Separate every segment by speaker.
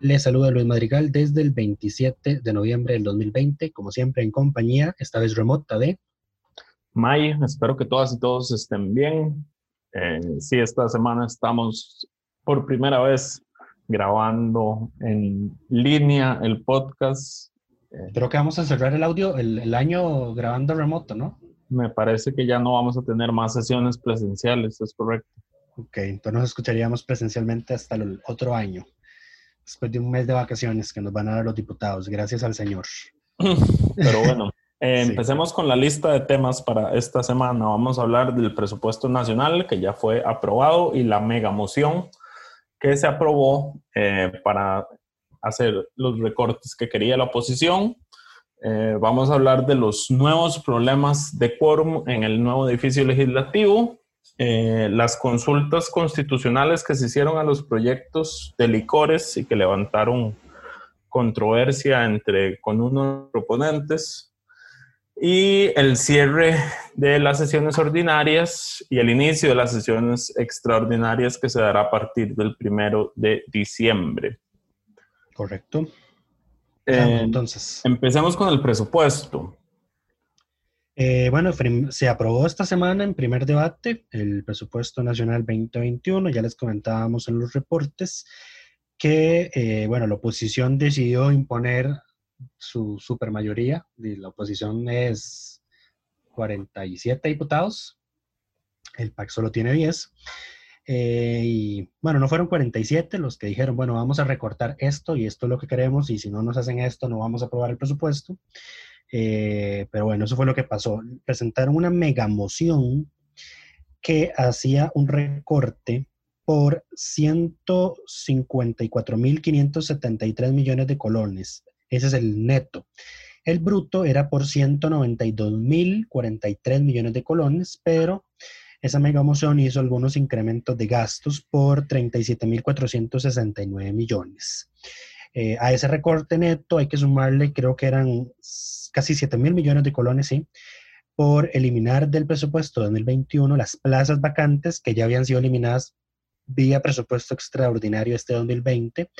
Speaker 1: Les saluda Luis Madrigal desde el 27 de noviembre del 2020, como siempre en compañía, esta vez remota de...
Speaker 2: May, espero que todas y todos estén bien. Eh, sí, esta semana estamos por primera vez grabando en línea el podcast
Speaker 1: Creo que vamos a cerrar el audio, el, año grabando remoto, ¿no?
Speaker 2: Me parece que ya no vamos a tener más sesiones presenciales, es correcto.
Speaker 1: Ok, entonces nos escucharíamos presencialmente hasta el otro año, después de un mes de vacaciones que nos van a dar los diputados, gracias al Señor.
Speaker 2: Pero bueno, eh, empecemos con la lista de temas para esta semana. Vamos a hablar del presupuesto nacional que ya fue aprobado y la mega moción que se aprobó eh, para hacer los recortes que quería la oposición. Eh, vamos a hablar de los nuevos problemas de quórum en el nuevo edificio legislativo, eh, las consultas constitucionales que se hicieron a los proyectos de licores y que levantaron controversia entre con unos proponentes y el cierre de las sesiones ordinarias y el inicio de las sesiones extraordinarias que se dará a partir del primero de diciembre.
Speaker 1: Correcto.
Speaker 2: Eh, entonces. Empecemos con el presupuesto.
Speaker 1: Eh, bueno, se aprobó esta semana en primer debate el presupuesto nacional 2021. Ya les comentábamos en los reportes que, eh, bueno, la oposición decidió imponer su supermayoría. La oposición es 47 diputados. El PAC solo tiene 10. Eh, y bueno, no fueron 47 los que dijeron, bueno, vamos a recortar esto y esto es lo que queremos y si no nos hacen esto no vamos a aprobar el presupuesto. Eh, pero bueno, eso fue lo que pasó. Presentaron una mega moción que hacía un recorte por 154.573 millones de colones. Ese es el neto. El bruto era por 192.043 millones de colones, pero esa mega moción hizo algunos incrementos de gastos por 37.469 millones. Eh, a ese recorte neto hay que sumarle, creo que eran casi 7 mil millones de colones, sí, por eliminar del presupuesto 2021 las plazas vacantes que ya habían sido eliminadas vía presupuesto extraordinario este 2020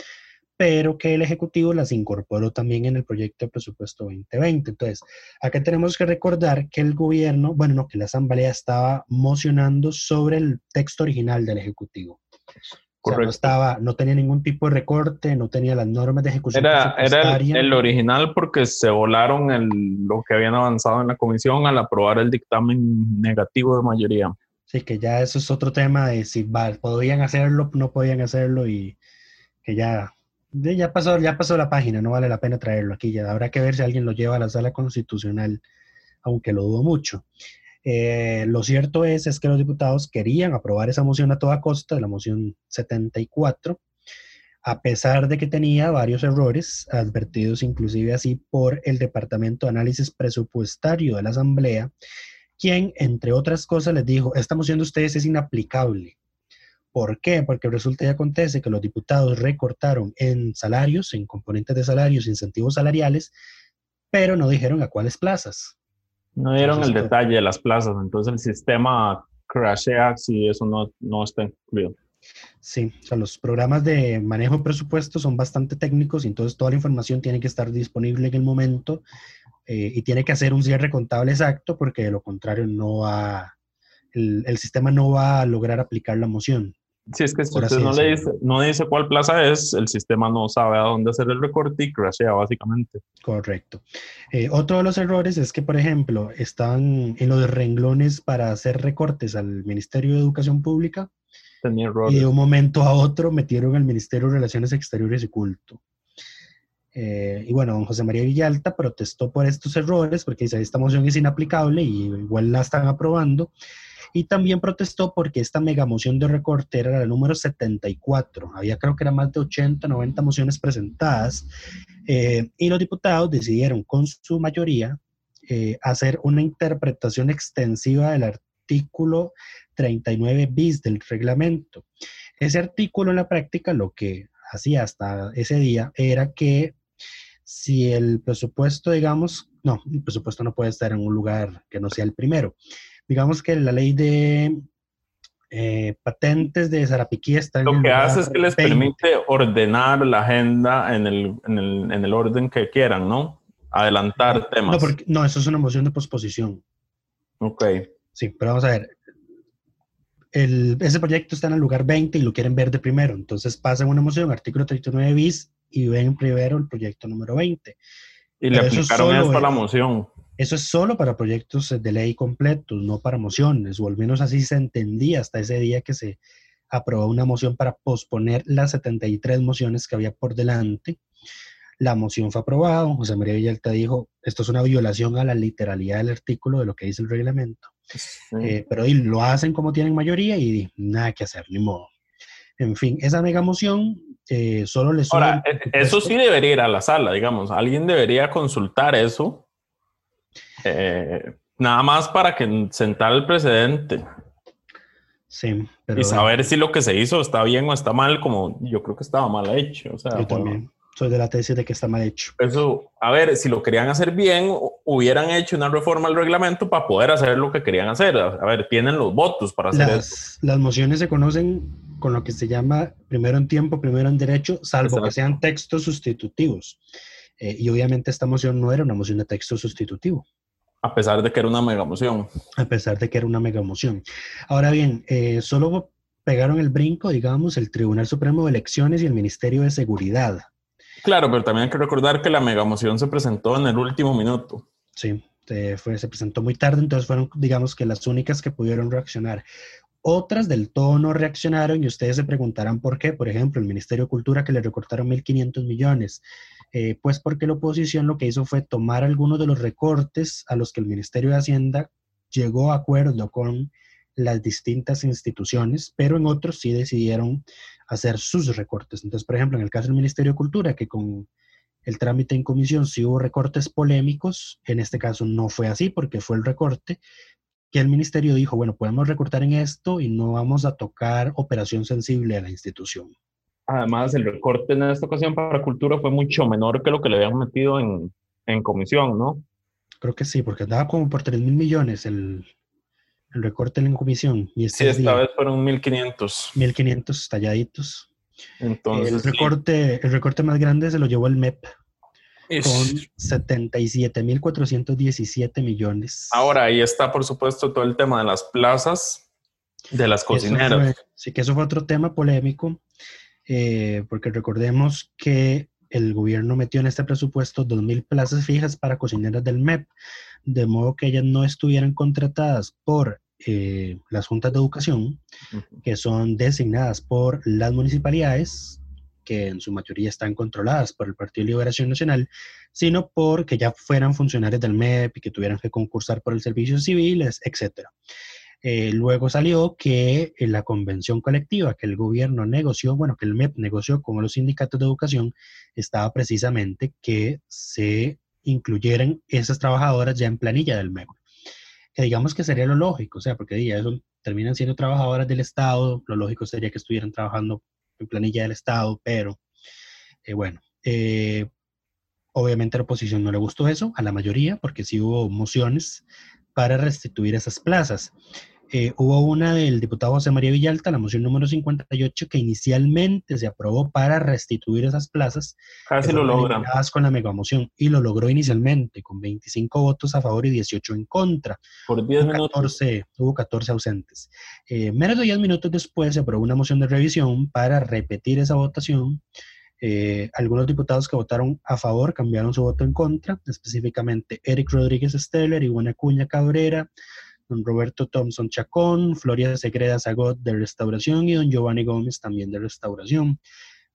Speaker 1: pero que el Ejecutivo las incorporó también en el proyecto de presupuesto 2020. Entonces, acá tenemos que recordar que el gobierno, bueno, no, que la Asamblea estaba mocionando sobre el texto original del Ejecutivo. Correcto. no, estaba, no tenía ningún tipo de recorte, no tenía las normas de ejecución.
Speaker 2: Era, era el, original porque se volaron el, lo que habían avanzado en la comisión al aprobar el dictamen negativo de mayoría.
Speaker 1: Sí, que ya eso es otro tema de si podían hacerlo, no podían hacerlo y que ya ya pasó, ya pasó la página, no vale la pena traerlo aquí. Ya habrá que ver si alguien lo lleva a la sala constitucional, aunque lo dudo mucho. Eh, lo cierto es, es que los diputados querían aprobar esa moción a toda costa, la moción 74, a pesar de que tenía varios errores, advertidos inclusive así por el Departamento de Análisis Presupuestario de la Asamblea, quien, entre otras cosas, les dijo, esta moción de ustedes es inaplicable ¿Por qué? Porque resulta y acontece que los diputados recortaron en salarios, en componentes de salarios, incentivos salariales, pero no dijeron a cuáles plazas.
Speaker 2: No dieron el detalle de las plazas, entonces el sistema crashea si eso no, no está incluido.
Speaker 1: Sí, o sea, los programas de manejo de presupuesto son bastante técnicos y entonces toda la información tiene que estar disponible en el momento eh, y tiene que hacer un cierre contable exacto porque de lo contrario no va, el, el sistema no va a lograr aplicar la moción.
Speaker 2: Sí, es que si usted no, le dice, no dice cuál plaza es, el sistema no sabe a dónde hacer el recorte y crashea básicamente.
Speaker 1: Correcto. Eh, otro de los errores es que, por ejemplo, están en los renglones para hacer recortes al Ministerio de Educación Pública.
Speaker 2: Tenía errores.
Speaker 1: Y de un momento a otro metieron al Ministerio de Relaciones Exteriores y Culto. Eh, y bueno, don José María Villalta protestó por estos errores porque dice, esta moción es inaplicable y igual la están aprobando y también protestó porque esta mega moción de recorte era la número 74. Había creo que era más de 80, 90 mociones presentadas eh, y los diputados decidieron con su mayoría eh, hacer una interpretación extensiva del artículo 39 bis del reglamento. Ese artículo en la práctica lo que hacía hasta ese día era que si el presupuesto, digamos, no, el presupuesto no puede estar en un lugar que no sea el primero digamos que la ley de eh, patentes de Zarapiquí está
Speaker 2: en Lo que hace es que les permite ordenar la agenda en el, en, el, en el, orden que quieran, ¿no? Adelantar temas.
Speaker 1: No, porque, no, eso es una moción de posposición.
Speaker 2: Ok.
Speaker 1: Sí, pero vamos a ver. El, ese proyecto está en el lugar 20 y lo quieren ver de primero. Entonces pasan una moción, artículo 39 bis, y ven primero el proyecto número 20.
Speaker 2: Y le aplicaron esto a la moción.
Speaker 1: Eso es solo para proyectos de ley completos, no para mociones, o al menos así se entendía hasta ese día que se aprobó una moción para posponer las 73 mociones que había por delante. La moción fue aprobada, José María Villalta dijo, esto es una violación a la literalidad del artículo de lo que dice el reglamento. Eh, pero lo hacen como tienen mayoría y nada que hacer, ni modo. En fin, esa mega moción eh, solo les...
Speaker 2: Ahora, e, eso sí debería ir a la sala, digamos. Alguien debería consultar eso eh, nada más para que sentar el precedente.
Speaker 1: Sí,
Speaker 2: y saber si lo que se hizo está bien o está mal, como yo creo que estaba mal hecho. O sea,
Speaker 1: yo también soy de la tesis de que está mal hecho.
Speaker 2: Eso, a ver, si lo querían hacer bien, hubieran hecho una reforma al reglamento para poder hacer lo que querían hacer. A ver, tienen los votos para hacer
Speaker 1: las,
Speaker 2: eso.
Speaker 1: Las mociones se conocen con lo que se llama primero en tiempo, primero en derecho, salvo que sean textos sustitutivos. Eh, y obviamente esta moción no era una moción de texto sustitutivo.
Speaker 2: A pesar de que era una mega moción.
Speaker 1: A pesar de que era una mega moción. Ahora bien, eh, solo pegaron el brinco, digamos, el Tribunal Supremo de Elecciones y el Ministerio de Seguridad.
Speaker 2: Claro, pero también hay que recordar que la mega moción se presentó en el último minuto.
Speaker 1: Sí, fue, se presentó muy tarde, entonces fueron, digamos, que las únicas que pudieron reaccionar. Otras del todo no reaccionaron y ustedes se preguntarán por qué. Por ejemplo, el Ministerio de Cultura que le recortaron 1.500 millones. Eh, pues porque la oposición lo que hizo fue tomar algunos de los recortes a los que el Ministerio de Hacienda llegó a acuerdo con las distintas instituciones, pero en otros sí decidieron hacer sus recortes. Entonces, por ejemplo, en el caso del Ministerio de Cultura, que con el trámite en comisión sí hubo recortes polémicos, en este caso no fue así porque fue el recorte que el ministerio dijo, bueno, podemos recortar en esto y no vamos a tocar operación sensible a la institución.
Speaker 2: Además, el recorte en esta ocasión para cultura fue mucho menor que lo que le habían metido en, en comisión, ¿no?
Speaker 1: Creo que sí, porque andaba como por 3 mil millones el, el, recorte en comisión.
Speaker 2: Y este sí, esta vez fueron 1.500.
Speaker 1: 1.500 talladitos.
Speaker 2: Entonces,
Speaker 1: el, recorte, el recorte más grande se lo llevó el MEP, con 77.417 millones.
Speaker 2: Ahora, ahí está, por supuesto, todo el tema de las plazas de las cocineras.
Speaker 1: sí, que eso fue otro tema polémico. Eh, porque recordemos que el gobierno metió en este presupuesto 2.000 plazas fijas para cocineras del MEP, de modo que ellas no estuvieran contratadas por eh, las juntas de educación, que son designadas por las municipalidades, que en su mayoría están controladas por el Partido de Liberación Nacional, sino porque ya fueran funcionarios del MEP y que tuvieran que concursar por el servicio civil, etcétera. Eh, luego salió que en la convención colectiva que el gobierno negoció, bueno, que el MEP negoció con los sindicatos de educación, estaba precisamente que se incluyeran esas trabajadoras ya en planilla del MEP. Que digamos que sería lo lógico, o sea, porque ya eso terminan siendo trabajadoras del Estado, lo lógico sería que estuvieran trabajando en planilla del Estado, pero eh, bueno, eh, obviamente a la oposición no le gustó eso, a la mayoría, porque sí hubo mociones para restituir esas plazas. Eh, hubo una del diputado José María Villalta, la moción número 58, que inicialmente se aprobó para restituir esas plazas.
Speaker 2: Casi lo logra.
Speaker 1: Con la megamoción, y lo logró inicialmente, con 25 votos a favor y 18 en contra.
Speaker 2: Por 10
Speaker 1: minutos. 14, hubo 14 ausentes. Eh, menos de 10 minutos después se aprobó una moción de revisión para repetir esa votación. Eh, algunos diputados que votaron a favor cambiaron su voto en contra, específicamente Eric Rodríguez Steller, Ivona Cuña Cabrera, don Roberto Thompson Chacón, Floria Segreda Zagot de Restauración y don Giovanni Gómez también de Restauración.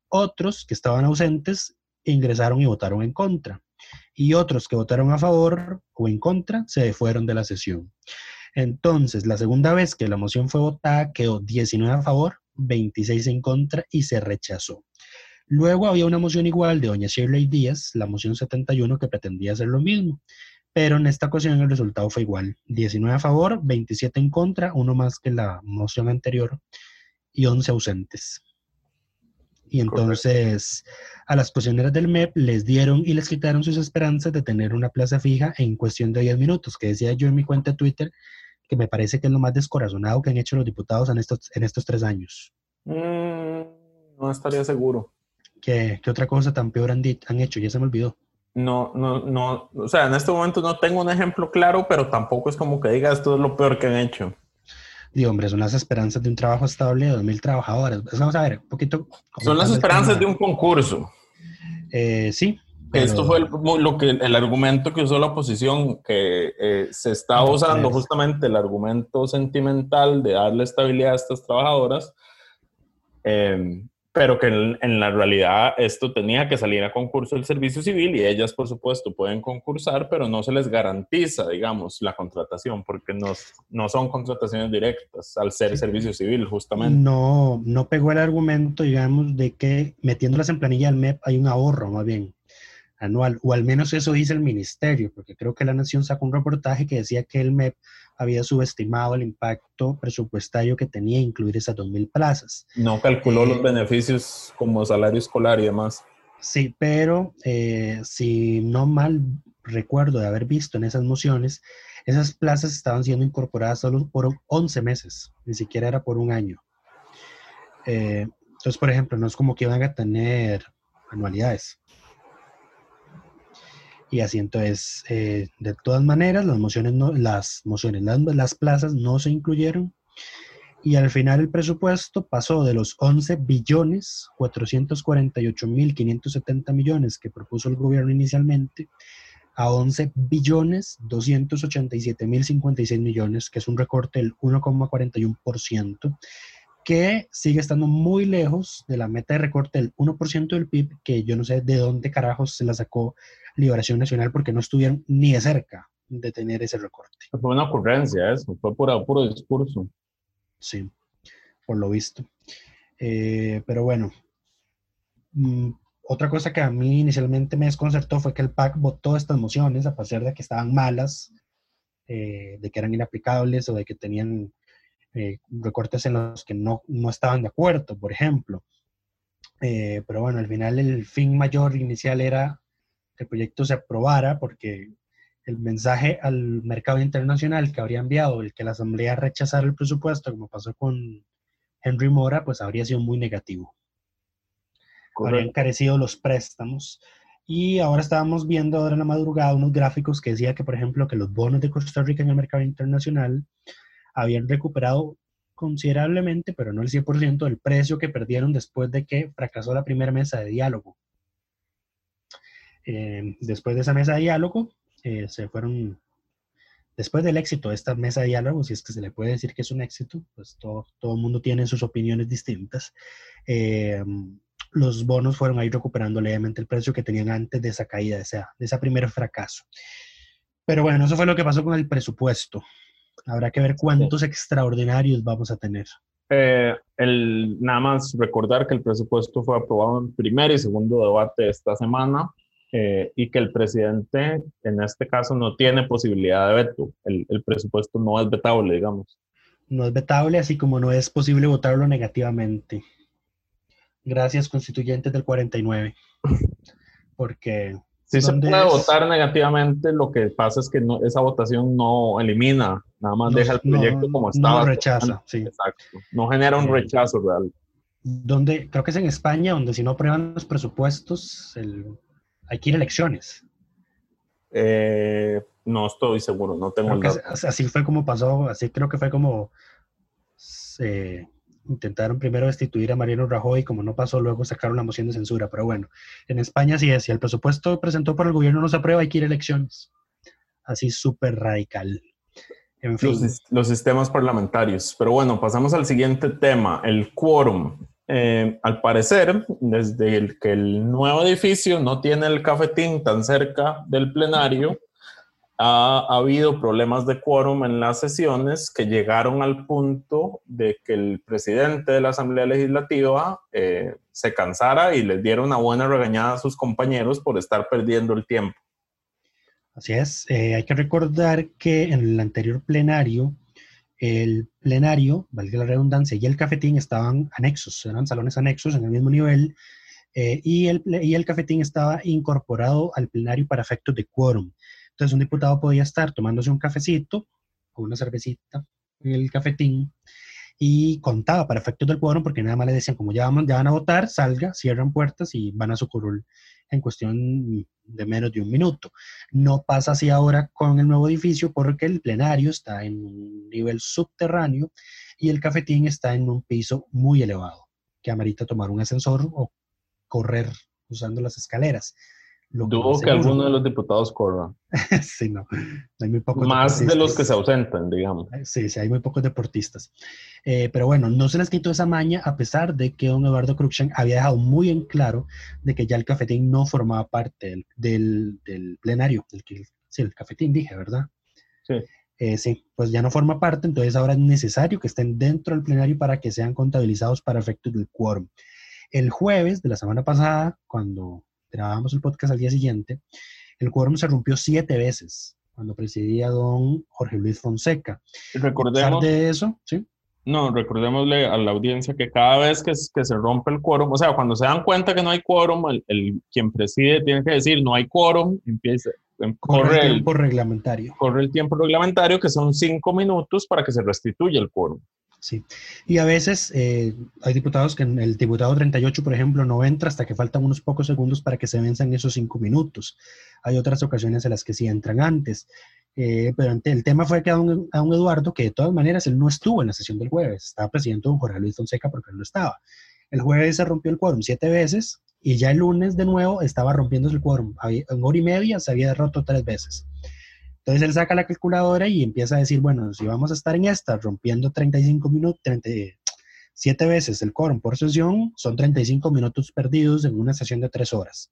Speaker 1: Otros que estaban ausentes ingresaron y votaron en contra. Y otros que votaron a favor o en contra se fueron de la sesión. Entonces, la segunda vez que la moción fue votada quedó 19 a favor, 26 en contra y se rechazó. Luego había una moción igual de doña Shirley Díaz, la moción 71, que pretendía hacer lo mismo pero en esta ocasión el resultado fue igual, 19 a favor, 27 en contra, uno más que la moción anterior y 11 ausentes. Y entonces a las posicioneras del MEP les dieron y les quitaron sus esperanzas de tener una plaza fija en cuestión de 10 minutos, que decía yo en mi cuenta de Twitter, que me parece que es lo más descorazonado que han hecho los diputados en estos, en estos tres años.
Speaker 2: Mm, no estaría seguro.
Speaker 1: ¿Qué, otra cosa tan peor han, han hecho? Ya se me olvidó
Speaker 2: no, no, no, o sea, en este momento no tengo un ejemplo claro, pero tampoco es como que diga esto es lo peor que han hecho.
Speaker 1: Y hombre, son las esperanzas de un trabajo estable de 2.000 trabajadores. Pues vamos a ver, un poquito.
Speaker 2: Son las esperanzas de un concurso.
Speaker 1: Eh, sí.
Speaker 2: Esto fue el, lo que, el argumento que usó la oposición, que eh, se está usando justamente el argumento sentimental de darle estabilidad a estas trabajadoras. Eh, pero que en, la realidad esto tenía que salir a concurso del servicio civil y ellas, por supuesto, pueden concursar, pero no se les garantiza, digamos, la contratación, porque no, no son contrataciones directas al ser servicio civil, justamente.
Speaker 1: No, no pegó el argumento, digamos, de que metiéndolas en planilla del MEP hay un ahorro, más bien, anual, o al menos eso dice el ministerio, porque creo que la Nación sacó un reportaje que decía que el MEP había subestimado el impacto presupuestario que tenía incluir esas 2.000 plazas.
Speaker 2: No calculó los eh, beneficios como salario escolar y demás.
Speaker 1: Sí, pero eh, si no mal recuerdo de haber visto en esas mociones, esas plazas estaban siendo incorporadas solo por 11 meses, ni siquiera era por un año. Eh, entonces, por ejemplo, no es como que iban a tener anualidades. Y así entonces, eh, de todas maneras, las mociones, no, las mociones, las, las, plazas no se incluyeron. Y al final el presupuesto pasó de los 11 billones 448 mil 570 millones que propuso el gobierno inicialmente a 11 billones 287 mil 56 millones, que es un recorte del 1,41%, que sigue estando muy lejos de la meta de recorte del 1% del PIB, que yo no sé de dónde carajos se la sacó Liberación Nacional porque no estuvieron ni de cerca de tener ese recorte.
Speaker 2: Fue una ocurrencia eso, fue puro, puro discurso.
Speaker 1: Sí, por lo visto. Eh, pero bueno, mm, otra cosa que a mí inicialmente me desconcertó fue que el PAC votó estas mociones a pesar de que estaban malas, eh, de que eran inaplicables o de que tenían eh, recortes en los que no, no, estaban de acuerdo, por ejemplo. pero bueno, al final el fin mayor inicial era el proyecto se aprobara, porque el mensaje al mercado internacional que habría enviado el que la Asamblea rechazara el presupuesto, como pasó con Henry Mora, pues habría sido muy negativo. Habrían encarecido los préstamos. Y ahora estábamos viendo ahora en la madrugada unos gráficos que decía que, por ejemplo, que los bonos de Costa Rica en el mercado internacional habían recuperado considerablemente, pero no el 100% del precio que perdieron después de que fracasó la primera mesa de diálogo. Eh, después de esa mesa de diálogo, eh, se fueron, después del éxito de esta mesa de diálogo, si es que se le puede decir que es un éxito, pues todo, todo el mundo tiene sus opiniones distintas. Eh, los bonos fueron ahí recuperando levemente el precio que tenían antes de esa caída, de, esa, de ese primer fracaso. Pero bueno, eso fue lo que pasó con el presupuesto. Habrá que ver cuántos extraordinarios vamos a tener.
Speaker 2: el, nada más recordar que el presupuesto fue aprobado en primer y segundo debate esta semana. Eh, y que el presidente en este caso no tiene posibilidad de veto. El, el, presupuesto no es vetable, digamos.
Speaker 1: No es vetable, así como no es posible votarlo negativamente. Gracias, constituyentes del 49. Porque
Speaker 2: Sí se
Speaker 1: ¿Dónde
Speaker 2: puede
Speaker 1: es?
Speaker 2: votar negativamente, lo que pasa es que no, esa votación no elimina, nada más
Speaker 1: No-
Speaker 2: deja el proyecto
Speaker 1: no-
Speaker 2: como
Speaker 1: no
Speaker 2: estaba.
Speaker 1: rechaza, sí.
Speaker 2: Exacto. No genera un
Speaker 1: Eh,
Speaker 2: rechazo real.
Speaker 1: donde creo que es en España, donde si no aprueban los presupuestos, el- hay que ir a elecciones.
Speaker 2: Eh, no estoy seguro, no tengo el dato.
Speaker 1: así fue como pasó, así creo que fue como se intentaron primero destituir a Mariano Rajoy como no pasó, luego sacaron la moción de censura. Pero bueno, en España sí es, si el presupuesto presentado por el gobierno no se aprueba, hay que ir a elecciones. Así súper radical. En fin,
Speaker 2: Los, los sistemas parlamentarios. Pero bueno, pasamos al siguiente tema, el quórum. Eh, al parecer, desde que el nuevo edificio no tiene el cafetín tan cerca del plenario, ha, ha habido problemas de quórum en las sesiones que llegaron al punto de que el presidente de la Asamblea Legislativa eh, se cansara y les diera una buena regañada a sus compañeros por estar perdiendo el tiempo.
Speaker 1: Así es, eh, hay que recordar que en el anterior plenario, el plenario, valga la redundancia, y el cafetín estaban anexos, eran salones anexos en el mismo nivel, eh, y, el, y el cafetín estaba incorporado al plenario para efectos de quórum. Entonces un diputado podía estar tomándose un cafecito o una cervecita en el cafetín y contaba para efectos del quórum porque nada más le decían, como ya, vamos, ya van a votar, salga, cierran puertas y van a su curul en cuestión de menos de un minuto. No pasa así ahora con el nuevo edificio porque el plenario está en un nivel subterráneo y el cafetín está en un piso muy elevado, que amerita tomar un ascensor o correr usando las escaleras. Lo
Speaker 2: Dudo que
Speaker 1: seguro.
Speaker 2: alguno de los diputados corra.
Speaker 1: sí, no, hay muy pocos
Speaker 2: Más de los que se ausentan, digamos.
Speaker 1: Sí, sí, hay muy pocos deportistas. Eh, pero bueno, no se les quitó esa maña a pesar de que don Eduardo Cruikshank había dejado muy en claro de que ya el cafetín no formaba parte del, del, del plenario. Del, que- sí, el cafetín dije, ¿verdad?
Speaker 2: Sí.
Speaker 1: Eh, sí, pues ya no forma parte, entonces ahora es necesario que estén dentro del plenario para que sean contabilizados para efectos del quórum. El jueves de la semana pasada, cuando grabábamos el podcast al día siguiente, el quórum se rompió siete veces cuando presidía don Jorge Luis Fonseca.
Speaker 2: Recordemos,
Speaker 1: de eso, sí,
Speaker 2: no, recordémosle a la audiencia que cada vez que, que se rompe el quórum, o sea, cuando se dan cuenta que no hay quórum, el, el- quien preside tiene que decir no hay quórum, empieza, em,
Speaker 1: corre
Speaker 2: corre
Speaker 1: el
Speaker 2: el,
Speaker 1: tiempo reglamentario.
Speaker 2: corre el tiempo reglamentario, que son cinco minutos para que se restituya el quórum.
Speaker 1: Sí. Y a veces eh, hay diputados que en el diputado 38, por ejemplo, no entra hasta que faltan unos pocos segundos para que se venzan esos cinco minutos. Hay otras ocasiones en las que sí entran antes. Eh, pero el tema fue que a un, a un Eduardo, que de todas maneras él no estuvo en la sesión del jueves, estaba presidente don Jorge Luis Fonseca porque él no estaba. El jueves se rompió el quórum siete veces y ya el lunes de nuevo estaba rompiéndose el quórum. En hora y media se había roto tres veces. Entonces él saca la calculadora y empieza a decir, bueno, si vamos a estar en esta rompiendo 35 minutos, 37 veces el quórum por sesión, son 35 minutos perdidos en una sesión de tres horas.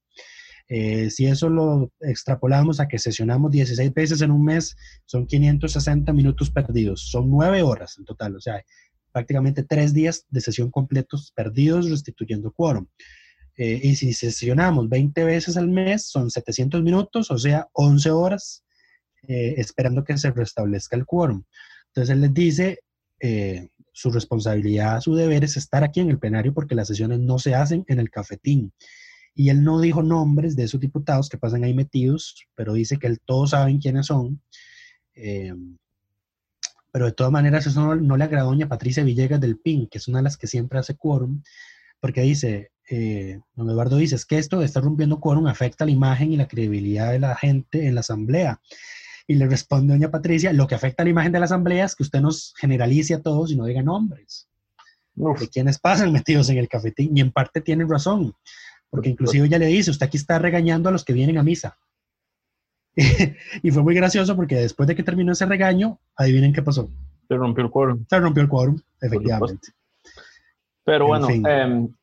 Speaker 1: Eh, si eso lo extrapolamos a que sesionamos 16 veces en un mes, son 560 minutos perdidos. Son nueve horas en total, o sea, prácticamente tres días de sesión completos perdidos restituyendo quórum. Eh, y si sesionamos 20 veces al mes, son 700 minutos, o sea, 11 horas eh, esperando que se restablezca el quórum. Entonces él les dice, eh, su responsabilidad, su deber es estar aquí en el plenario porque las sesiones no se hacen en el cafetín. Y él no dijo nombres de esos diputados que pasan ahí metidos, pero dice que él, todos saben quiénes son. Eh, pero de todas maneras eso no, le agradó a doña Patricia Villegas del PIN, que es una de las que siempre hace quórum, porque dice, eh, don Eduardo dice, es que esto de estar rompiendo quórum afecta la imagen y la credibilidad de la gente en la asamblea. Y le responde doña Patricia, lo que afecta a la imagen de la asamblea es que usted nos generalice a todos y no diga nombres
Speaker 2: Uf,
Speaker 1: de quienes pasan metidos en el cafetín. Y en parte tiene razón, porque inclusive ella le dice, usted aquí está regañando a los que vienen a misa. y fue muy gracioso porque después de que terminó ese regaño, adivinen qué pasó.
Speaker 2: se rompió el quórum.
Speaker 1: Se rompió el quórum, efectivamente.
Speaker 2: Pero
Speaker 1: En
Speaker 2: bueno,
Speaker 1: fin.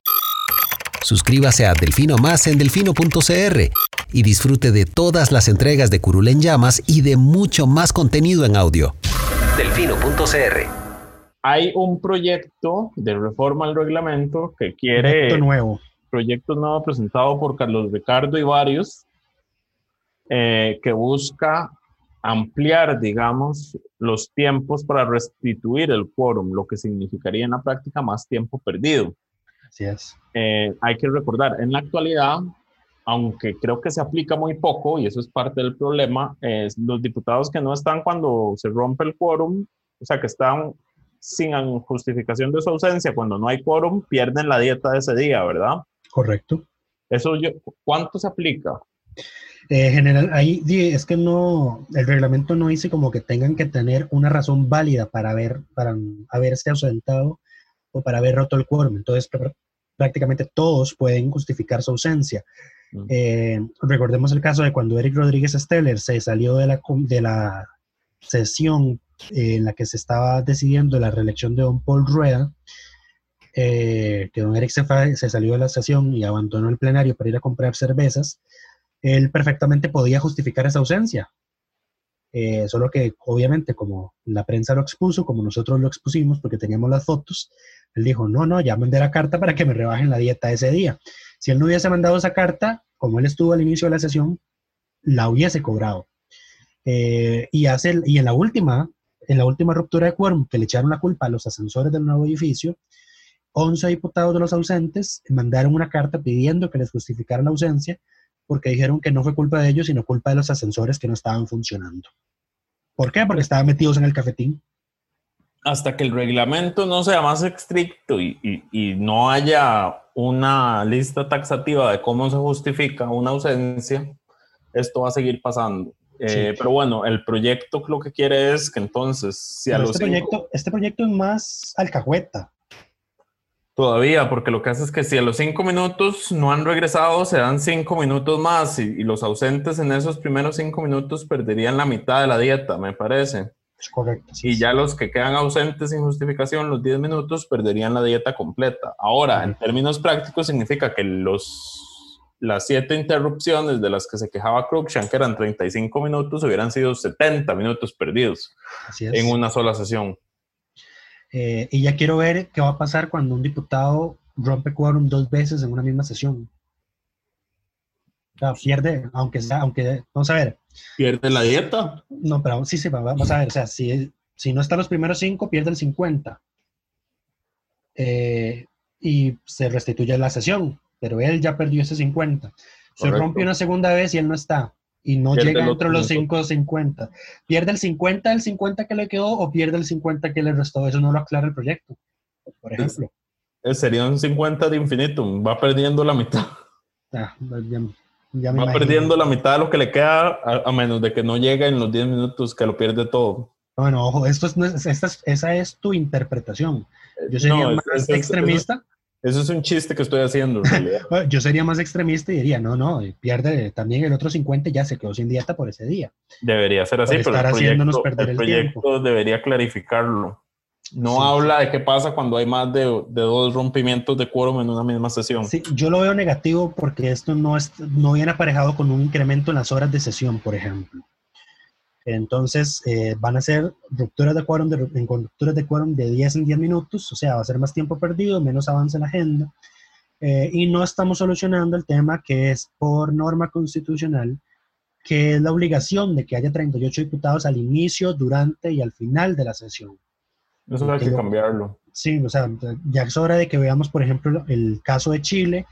Speaker 3: Suscríbase a Delfino Más en delfino.cr y disfrute de todas las entregas de Curul en Llamas y de mucho más contenido en audio. Delfino.cr
Speaker 2: hay un proyecto de reforma al reglamento que quiere...
Speaker 1: Proyecto nuevo.
Speaker 2: proyecto nuevo presentado por Carlos Ricardo y varios, eh, que busca ampliar, digamos, los tiempos para restituir el quórum, lo que significaría en la práctica más tiempo perdido.
Speaker 1: Así es.
Speaker 2: Eh, hay que recordar, en la actualidad, aunque creo que se aplica muy poco, y eso es parte del problema, los diputados que no están cuando se rompe el quórum, o sea, que están sin justificación de su ausencia, cuando no hay quórum, pierden la dieta de ese día, ¿verdad?
Speaker 1: Correcto.
Speaker 2: Eso yo, ¿Cuánto se aplica?
Speaker 1: Eh, general, ahí es que no, el reglamento no dice como que tengan que tener una razón válida para haber, para haberse ausentado o para haber roto el quórum. Entonces, prácticamente todos pueden justificar su ausencia. Mm. Eh, recordemos el caso de cuando Eric Rodríguez Steller se salió de la, de la sesión en la que se estaba decidiendo la reelección de don Paul Rueda, eh, que don Eric se, se, salió de la sesión y abandonó el plenario para ir a comprar cervezas, él perfectamente podía justificar esa ausencia. Eh, solo que obviamente como la prensa lo expuso, como nosotros lo expusimos porque teníamos las fotos, él dijo, no, no, ya mandé la carta para que me rebajen la dieta ese día. Si él no hubiese mandado esa carta, como él estuvo al inicio de la sesión, la hubiese cobrado. Eh, y, hace, y en la última, en la última ruptura de quórum, que le echaron la culpa a los ascensores del nuevo edificio, 11 diputados de los ausentes mandaron una carta pidiendo que les justificaran la ausencia porque dijeron que no fue culpa de ellos, sino culpa de los ascensores que no estaban funcionando. ¿Por qué? Porque estaban metidos en el cafetín.
Speaker 2: Hasta que el reglamento no sea más estricto y, y, no haya una lista taxativa de cómo se justifica una ausencia, esto va a seguir pasando. Eh, pero bueno, el proyecto lo que quiere es que entonces,
Speaker 1: si a los este, proyecto, este proyecto es más alcahueta.
Speaker 2: Todavía, porque lo que hace es que si a los cinco minutos no han regresado, se dan cinco minutos más y, los ausentes en esos primeros cinco minutos perderían la mitad de la dieta, me parece.
Speaker 1: Es correcto.
Speaker 2: y ya los que quedan ausentes sin justificación, los 10 minutos, perderían la dieta completa. Ahora, en términos prácticos, significa que los, las siete interrupciones de las que se quejaba Cruikshank, que eran 35 minutos, hubieran sido 70 minutos perdidos en una sola sesión.
Speaker 1: Eh, y ya quiero ver qué va a pasar cuando un diputado rompe quórum dos veces en una misma sesión. O sea, pierde, aunque sea, aunque, vamos a ver.
Speaker 2: ¿Pierde la dieta?
Speaker 1: No, pero sí, sí, vamos a ver. O sea, si, si no está los primeros cinco, pierde el 50. Eh, y se restituye la sesión, pero él ya perdió ese 50. Se rompe una segunda vez y él no está y no llega entre los 5.50. ¿Pierde el 50 del 50 que le quedó o pierde el 50 que le restó? Eso no lo aclara el proyecto, por ejemplo.
Speaker 2: sería un 50 de infinitum, va perdiendo la mitad.
Speaker 1: Ah,
Speaker 2: va perdiendo la mitad de lo que le queda, a, menos de que no llegue en los 10 minutos que lo pierde todo.
Speaker 1: Bueno, ojo, esto es, esa es tu interpretación. Yo sería más extremista.
Speaker 2: Eso es un chiste que estoy haciendo.
Speaker 1: Yo sería más extremista y diría, no, no, pierde también el otro 50 y ya se quedó sin dieta por ese día.
Speaker 2: Debería ser así, pero el proyecto, perder el proyecto debería clarificarlo. No habla de qué pasa cuando hay más de, de, dos rompimientos de quórum en una misma sesión.
Speaker 1: Sí, yo lo veo negativo porque esto no, es, no viene aparejado con un incremento en las horas de sesión, por ejemplo. Entonces, eh, van a ser rupturas de quórum de, en rupturas de quórum de 10 en 10 minutos, o sea, va a ser más tiempo perdido, menos avance en la agenda. Eh, y no estamos solucionando el tema que es por norma constitucional, que es la obligación de que haya 38 diputados al inicio, durante y al final de la sesión.
Speaker 2: Eso hay que cambiarlo.
Speaker 1: Sí, o sea, ya es hora de que veamos, por ejemplo, el caso de Chile,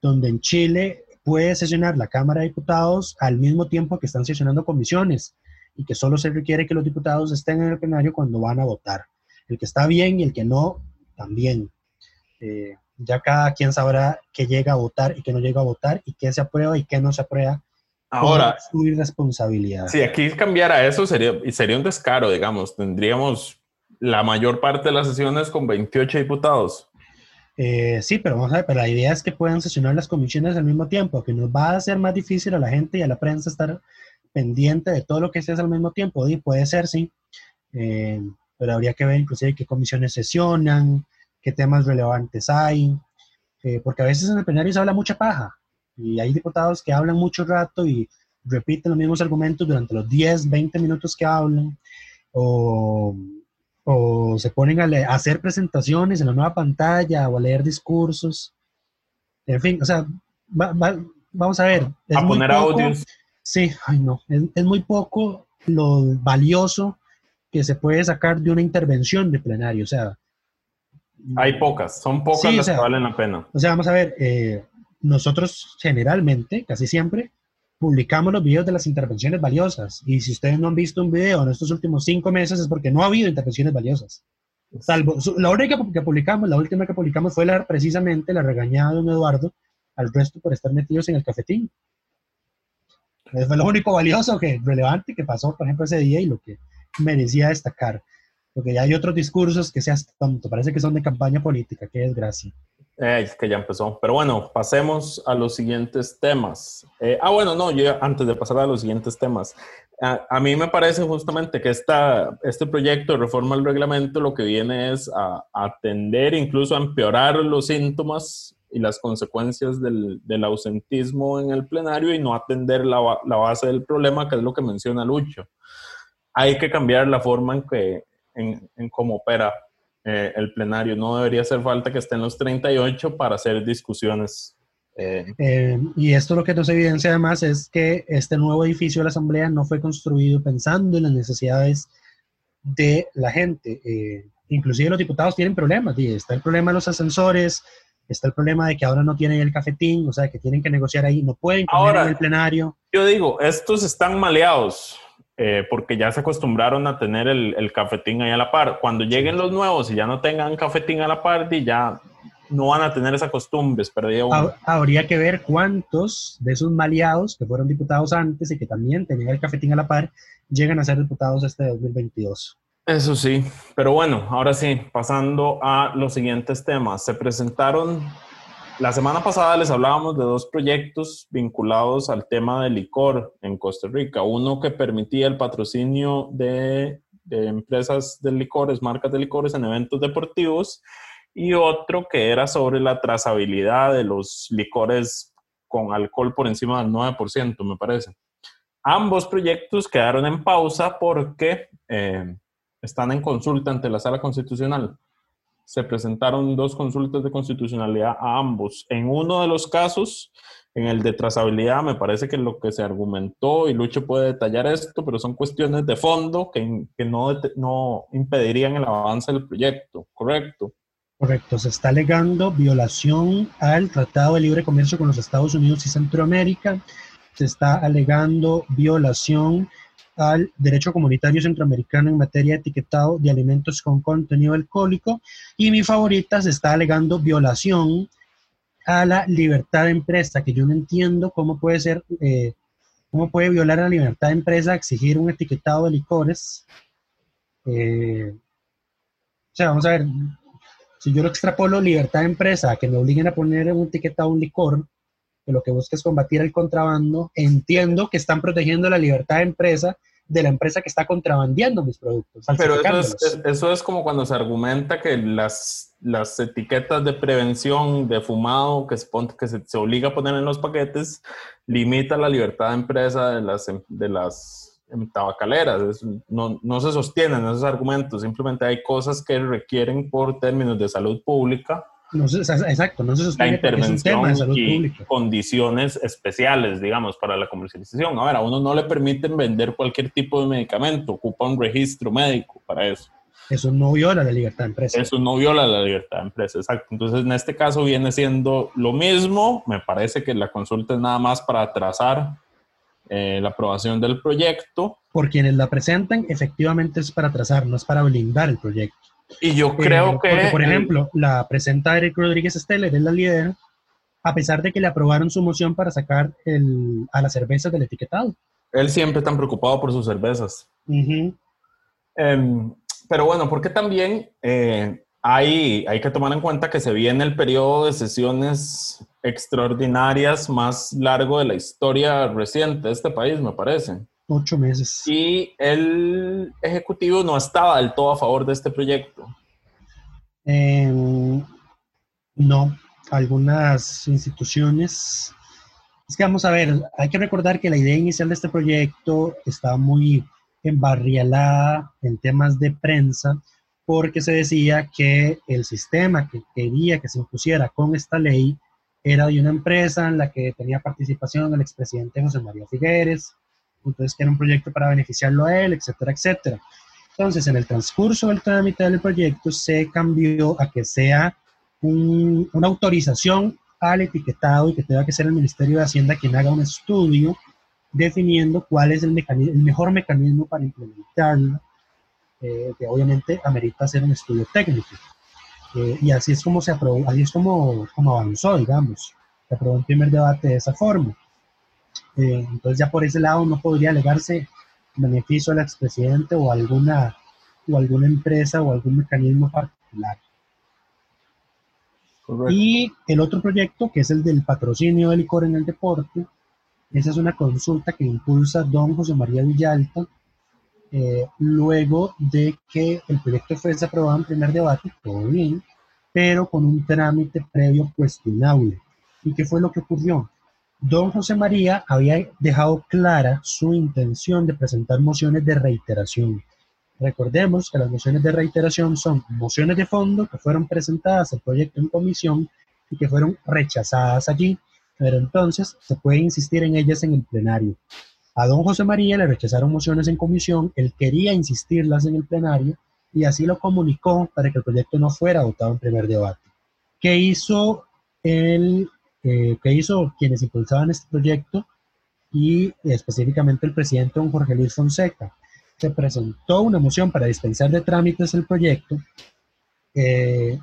Speaker 1: donde en Chile puede sesionar la Cámara de Diputados al mismo tiempo que están sesionando comisiones y que solo se requiere que los diputados estén en el plenario cuando van a votar. El que está bien y el que no, también. Eh, ya cada quien sabrá qué llega a votar y qué no llega a votar y qué se aprueba y qué no se aprueba.
Speaker 2: Ahora,
Speaker 1: su irresponsabilidad.
Speaker 2: Si aquí cambiara eso sería, sería un descaro, digamos. Tendríamos la mayor parte de las sesiones con 28 diputados.
Speaker 1: Eh, sí, pero vamos a ver, pero la idea es que puedan sesionar las comisiones al mismo tiempo, que nos va a hacer más difícil a la gente y a la prensa estar pendiente de todo lo que estés al mismo tiempo. Y puede ser, sí, eh, pero habría que ver inclusive qué comisiones sesionan, qué temas relevantes hay, eh, porque a veces en el plenario se habla mucha paja y hay diputados que hablan mucho rato y repiten los mismos argumentos durante los 10, 20 minutos que hablan, o, o se ponen a, hacer presentaciones en la nueva pantalla o a leer discursos. En fin, o sea, vamos a ver.
Speaker 2: a poner audios.
Speaker 1: Sí, ay no, es, muy poco lo valioso que se puede sacar de una intervención de plenario, o sea...
Speaker 2: Hay pocas, son pocas las que valen la pena.
Speaker 1: O sea, vamos a ver, eh, nosotros generalmente, casi siempre, publicamos los videos de las intervenciones valiosas. Y si ustedes no han visto un video en estos últimos cinco meses es porque no ha habido intervenciones valiosas. Salvo, la única que publicamos, la última que publicamos fue la, precisamente la regañada de don Eduardo al resto por estar metidos en el cafetín. Fue lo único valioso, que relevante que pasó, por ejemplo, ese día y lo que merecía destacar. Porque ya hay otros discursos que seas tonto, parece que son de campaña política, qué desgracia.
Speaker 2: Eh, es que ya empezó. Pero bueno, pasemos a los siguientes temas. Eh, ah, bueno, no, yo antes de pasar a los siguientes temas, a, mí me parece justamente que esta, este proyecto de reforma al reglamento lo que viene es a, atender, incluso a empeorar los síntomas y las consecuencias del, del, ausentismo en el plenario y no atender la, la, base del problema, que es lo que menciona Lucho. Hay que cambiar la forma en que en, en cómo opera eh, el plenario. No debería hacer falta que estén los 38 para hacer discusiones.
Speaker 1: Eh. Eh, y esto lo que nos evidencia además es que este nuevo edificio de la Asamblea no fue construido pensando en las necesidades de la gente. inclusive los diputados tienen problemas. Está el problema de los ascensores, está el problema de que ahora no tienen el cafetín, o sea, que tienen que negociar ahí, no pueden comer en el plenario.
Speaker 2: Yo digo, estos están maleados eh, porque ya se acostumbraron a tener el, cafetín ahí a la par. Cuando lleguen los nuevos y ya no tengan cafetín a la par, ya no van a tener esa costumbre.
Speaker 1: Habría que ver cuántos de esos maleados que fueron diputados antes y que también tenían el cafetín a la par llegan a ser diputados este 2022.
Speaker 2: Eso sí, pero bueno, ahora sí, pasando a los siguientes temas. Se presentaron la semana pasada les hablábamos de dos proyectos vinculados al tema del licor en Costa Rica. Uno que permitía el patrocinio de, empresas de licores, marcas de licores en eventos deportivos, y otro que era sobre la trazabilidad de los licores con alcohol por encima del 9%, me parece. Ambos proyectos quedaron en pausa porque eh, están en consulta ante la Sala Constitucional se presentaron dos consultas de constitucionalidad a ambos. En uno de los casos, en el de trazabilidad, me parece que lo que se argumentó, y Lucho puede detallar esto, pero son cuestiones de fondo que, que no, no impedirían el avance del proyecto, ¿correcto?
Speaker 1: Correcto, se está alegando violación al Tratado de Libre Comercio con los Estados Unidos y Centroamérica, se está alegando violación al derecho comunitario centroamericano en materia de etiquetado de alimentos con contenido alcohólico y mi favorita se está alegando violación a la libertad de empresa, que yo no entiendo cómo puede ser, eh, cómo puede violar la libertad de empresa exigir un etiquetado de licores. Eh, o sea, vamos a ver, si yo lo extrapolo libertad de empresa, que me obliguen a poner un etiquetado un licor, que lo que busca es combatir el contrabando, entiendo que están protegiendo la libertad de empresa de la empresa que está contrabandeando mis productos.
Speaker 2: Pero eso es, eso es, como cuando se argumenta que las, las etiquetas de prevención de fumado que, se, que se, se, obliga a poner en los paquetes limita la libertad de empresa de las, de las tabacaleras. no, no se sostienen esos argumentos, simplemente hay cosas que requieren por términos de salud pública
Speaker 1: no exacto, no se sostiene
Speaker 2: la intervención es y condiciones especiales, digamos, para la comercialización. A ver, a uno no le permiten vender cualquier tipo de medicamento, ocupa un registro médico para eso.
Speaker 1: Eso no viola la libertad de empresa.
Speaker 2: Eso no viola la libertad de empresa, exacto. Entonces, en este caso viene siendo lo mismo. Me parece que la consulta es nada más para atrasar eh, la aprobación del proyecto.
Speaker 1: Por quienes la presentan, efectivamente es para atrasar, no es para blindar el proyecto.
Speaker 2: Y yo creo eh, que...
Speaker 1: por ejemplo, la presenta Eric Rodríguez Steller, es la líder, a pesar de que le aprobaron su moción para sacar el, a las cervezas del etiquetado.
Speaker 2: Él siempre tan preocupado por sus cervezas. Em, pero bueno, porque también eh, hay, hay que tomar en cuenta que se viene el periodo de sesiones extraordinarias más largo de la historia reciente de este país, me parece.
Speaker 1: Ocho meses.
Speaker 2: Y el Ejecutivo no estaba del todo a favor de este proyecto.
Speaker 1: Em, no, algunas instituciones. Es que vamos a ver, hay que recordar que la idea inicial de este proyecto estaba muy embarrialada en temas de prensa, porque se decía que el sistema que quería que se impusiera con esta ley era de una empresa en la que tenía participación el expresidente José María Figueres, entonces que era un proyecto para beneficiarlo a él, etcétera, etcétera. Entonces, en el transcurso del trámite del proyecto se cambió a que sea una autorización al etiquetado y que tenga que ser el Ministerio de Hacienda quien haga un estudio definiendo cuál es el, mecanismo, el mejor mecanismo para implementarlo, eh, que obviamente amerita hacer un estudio técnico. Eh, y así es como se aprobó, así es como, como avanzó, digamos. Se aprobó el primer debate de esa forma. Eh, entonces ya por ese lado no podría alegarse beneficio al expresidente o alguna, o alguna empresa o algún mecanismo particular. Y el otro proyecto, que es el del patrocinio del licor en el deporte, esa es una consulta que impulsa don José María Villalta, eh, luego de que el proyecto fuese aprobado en primer debate, todo bien, pero con un trámite previo cuestionable. ¿Y qué fue lo que ocurrió? Don José María había dejado clara su intención de presentar mociones de reiteración. Recordemos que las mociones de reiteración son mociones de fondo que fueron presentadas al proyecto en comisión y que fueron rechazadas allí, pero entonces se puede insistir en ellas en el plenario. A don José María le rechazaron mociones en comisión, él quería insistirlas en el plenario y así lo comunicó para que el proyecto no fuera votado en primer debate. ¿Qué hizo, el, eh, ¿qué hizo quienes impulsaban este proyecto? Y específicamente el presidente don Jorge Luis Fonseca se presentó una moción para dispensar de trámites el proyecto, eh,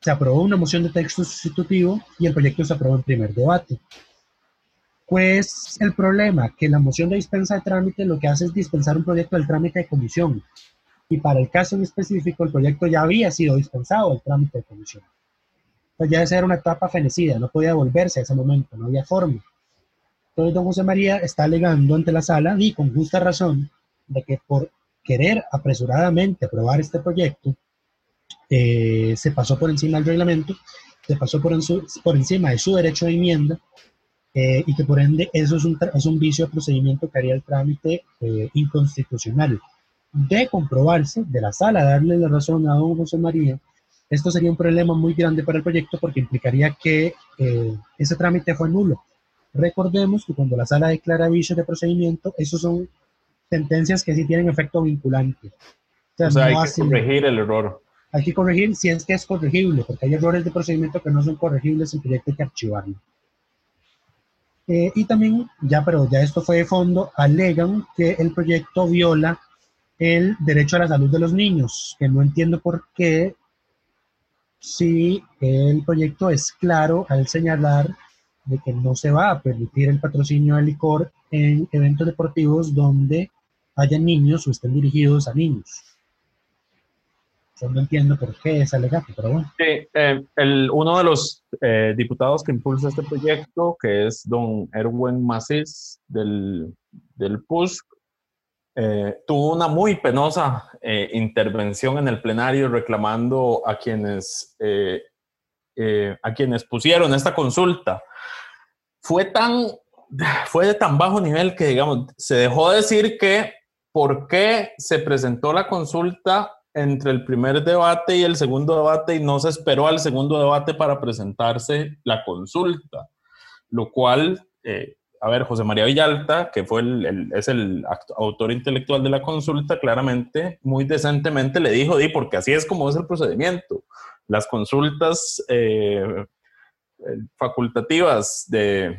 Speaker 1: se aprobó una moción de texto sustitutivo y el proyecto se aprobó en primer debate. Pues el problema, que la moción de dispensa de trámite lo que hace es dispensar un proyecto del trámite de comisión. Y para el caso en específico, el proyecto ya había sido dispensado del trámite de comisión. Pues ya esa era una etapa fenecida, no podía volverse a ese momento, no había forma. Entonces, don José María está alegando ante la sala, y con justa razón, de que por querer apresuradamente aprobar este proyecto, eh, se pasó por encima del reglamento, se pasó por, por encima de su derecho de enmienda eh, y que por ende eso es un, es un, vicio de procedimiento que haría el trámite eh, inconstitucional. De comprobarse, de la sala darle la razón a don José María, esto sería un problema muy grande para el proyecto porque implicaría que ese trámite fue nulo. Recordemos que cuando la sala declara vicio de procedimiento, esos son sentencias que sí tienen efecto vinculante.
Speaker 2: O sea, hay que corregir el error.
Speaker 1: Hay que corregir si es que es corregible, porque hay errores de procedimiento que no son corregibles, el proyecto hay que archivarlo. Eh, y también, ya, pero ya esto fue de fondo, alegan que el proyecto viola el derecho a la salud de los niños, que no entiendo por qué, si el proyecto es claro al señalar de que no se va a permitir el patrocinio de licor en eventos deportivos donde haya niños o estén dirigidos a niños. Yo no entiendo por qué es alegato, pero bueno.
Speaker 2: Sí, eh, el, uno de los eh, diputados que impulsa este proyecto, que es don Erwin Macis del, del PUSC, eh, tuvo una muy penosa intervención en el plenario reclamando a quienes, a quienes pusieron esta consulta. Fue tan, fue de tan bajo nivel que, digamos, se dejó decir que por qué se presentó la consulta entre el primer debate y el segundo debate y no se esperó al segundo debate para presentarse la consulta, lo cual, eh, a ver, José María Villalta, que fue el, es el autor intelectual de la consulta, claramente, muy decentemente le dijo, di, porque así es como es el procedimiento. Las consultas eh, eh, facultativas de,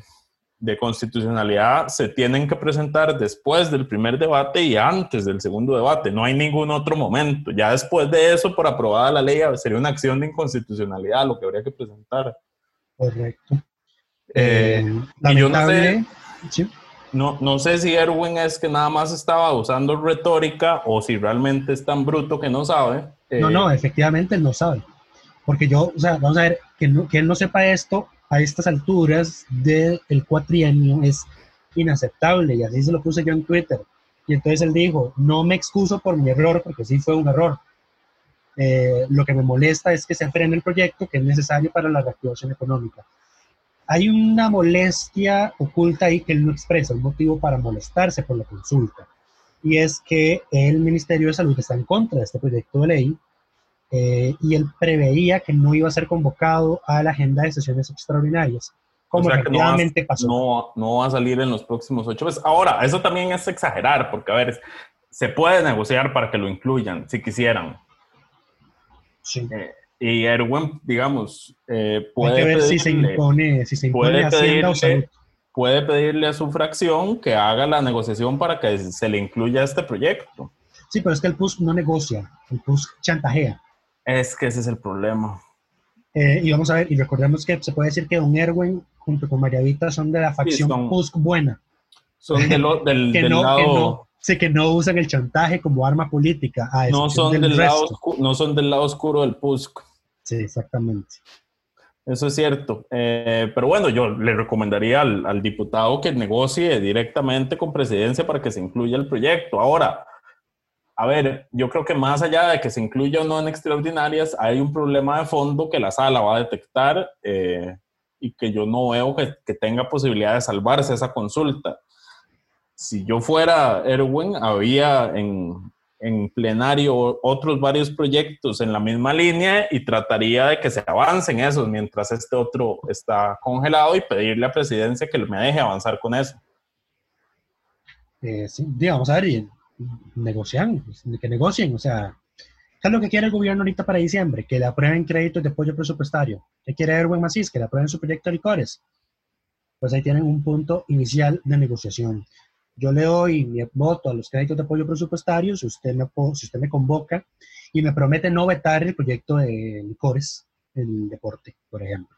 Speaker 2: de constitucionalidad se tienen que presentar después del primer debate y antes del segundo debate. No hay ningún otro momento. Ya después de eso, por aprobada la ley, sería una acción de inconstitucionalidad lo que habría que presentar.
Speaker 1: Correcto.
Speaker 2: Eh, y yo no sé, no, no sé si Erwin es que nada más estaba usando retórica o si realmente es tan bruto que no sabe.
Speaker 1: no, no, eh, efectivamente él no sabe. Porque yo, o sea, vamos a ver, que, que él no sepa esto a estas alturas del cuatrienio es inaceptable y así se lo puse yo en Twitter. Y entonces él dijo, no me excuso por mi error, porque sí fue un error. Eh, lo que me molesta es que se frene el proyecto que es necesario para la reactivación económica. Hay una molestia oculta ahí que él no expresa, un motivo para molestarse por la consulta. Y es que el Ministerio de Salud está en contra de este proyecto de ley eh, y él preveía que no iba a ser convocado a la agenda de sesiones extraordinarias, como efectivamente
Speaker 2: no
Speaker 1: pasó.
Speaker 2: No, no, va a salir en los próximos ocho meses. Ahora, eso también es exagerar, porque a ver, se puede negociar para que lo incluyan, si quisieran.
Speaker 1: Sí.
Speaker 2: Eh, y Erwin, digamos, eh, puede
Speaker 1: ver si se
Speaker 2: pedirle-
Speaker 1: impone, si se impone
Speaker 2: puede
Speaker 1: Hacienda o Salud.
Speaker 2: pedirle, puede pedirle a su fracción que haga la negociación para que se le incluya este proyecto.
Speaker 1: Sí, pero es que el PUSC no negocia, el PUSC chantajea.
Speaker 2: Es que ese es el problema.
Speaker 1: Eh, y vamos a ver, y recordemos que se puede decir que Don Erwin junto con María Vita son de la facción
Speaker 2: son-
Speaker 1: PUSC buena,
Speaker 2: Son de lo- del,
Speaker 1: que
Speaker 2: del
Speaker 1: no,
Speaker 2: lado...
Speaker 1: que no, sí, que no usan el chantaje como arma política. a
Speaker 2: no son del, lado,
Speaker 1: resto.
Speaker 2: oscu- no son del lado oscuro del PUSC.
Speaker 1: Sí, exactamente.
Speaker 2: Eso es cierto. Eh, pero bueno, yo le recomendaría al, al diputado que negocie directamente con presidencia para que se incluya el proyecto. Ahora, a ver, yo creo que más allá de que se incluya o no en extraordinarias, hay un problema de fondo que la sala va a detectar eh, y que yo no veo que, que tenga posibilidad de salvarse esa consulta. Si yo fuera Erwin, había en, en plenario otros varios proyectos en la misma línea y trataría de que se avancen esos mientras este otro está congelado y pedirle a presidencia que me deje avanzar con eso.
Speaker 1: Eh, sí, digamos, a ver, y negocian, pues, que negocien, o sea, ¿qué es lo que quiere el gobierno ahorita para diciembre? Que le aprueben créditos de apoyo presupuestario. ¿Qué quiere Erwin Macís? Que le aprueben su proyecto de licores. Pues ahí tienen un punto inicial de negociación. Yo le doy mi voto a los créditos de apoyo presupuestario si usted me, po- si usted me convoca y me promete no vetar el proyecto de licores, el deporte, por ejemplo.